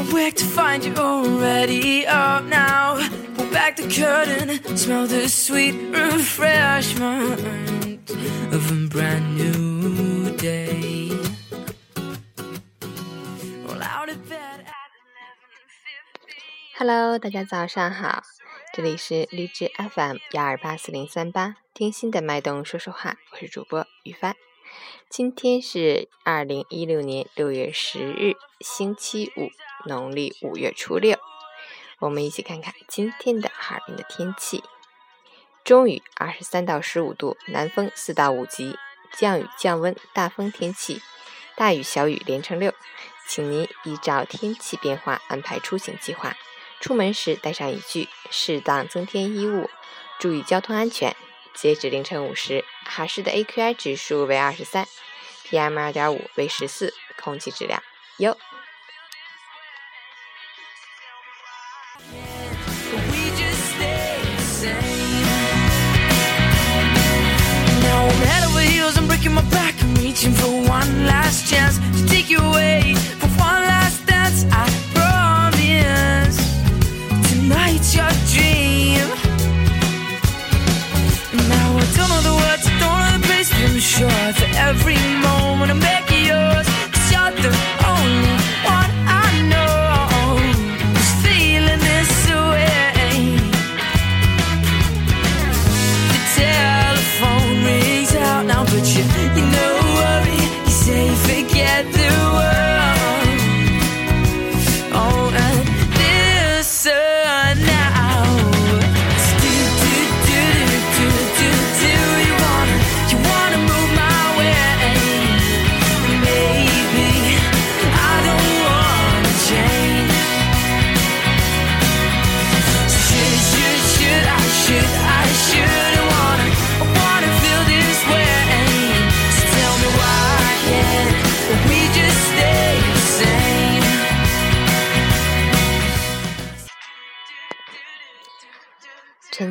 awake to find you already up now. Pull back the curtain, smell the sweet refreshment of a brand new day. All out of bed at 11:50. Hello，大家早上好，这里是荔枝 FM 幺二八四零三八，听心的脉动说说话，我是主播于帆。今天是二零一六年六月十日，星期五，农历五月初六。我们一起看看今天的哈尔滨的天气：中雨二十三到十五度，南风四到五级，降雨降温，大风天气，大雨小雨连成六。请您依照天气变化安排出行计划。出门时带上雨具，适当增添衣物，注意交通安全。截止凌晨五时，哈市的 AQI 指数为二十三，PM 二点五为十四，空气质量优。We just stay the same.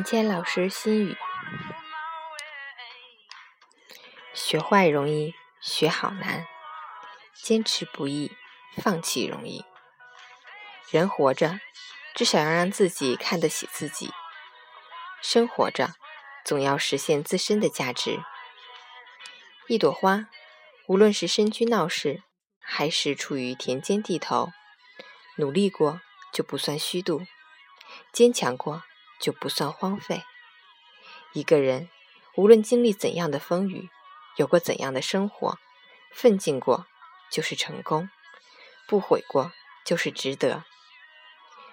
陈谦老师心语：学坏容易，学好难；坚持不易，放弃容易。人活着，至少要让自己看得起自己；生活着，总要实现自身的价值。一朵花，无论是身居闹市，还是处于田间地头，努力过就不算虚度，坚强过就不算荒废。一个人无论经历怎样的风雨，有过怎样的生活，奋进过就是成功，不悔过就是值得。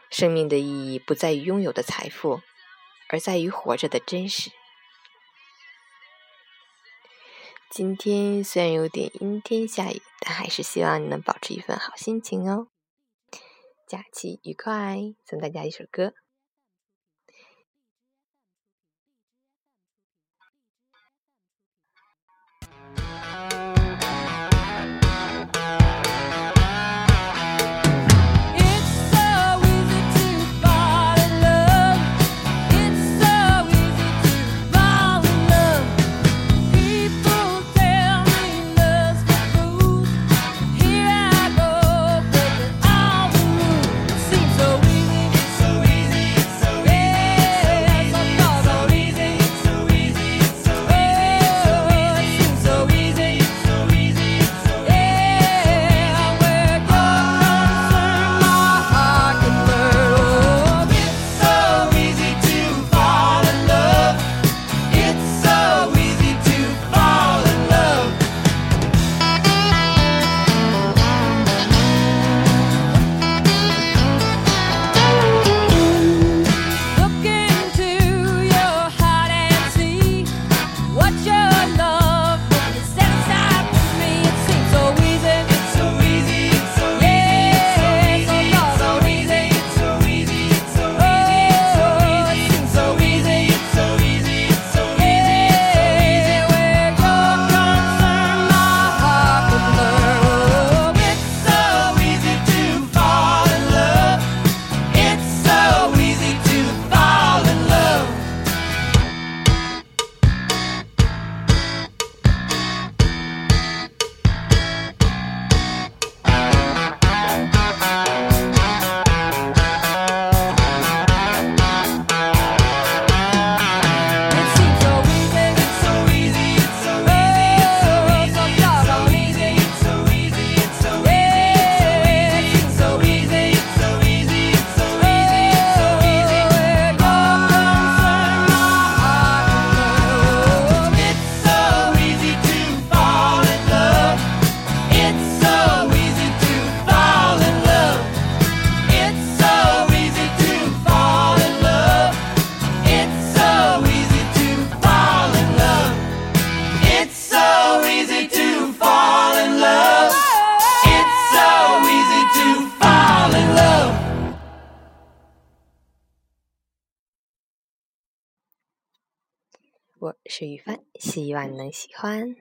生命的意义不在于拥有的财富，而在于活着的真实。今天虽然有点阴天下雨，但还是希望你能保持一份好心情哦。假期愉快，送大家一首歌。我是雨帆，希望能喜欢。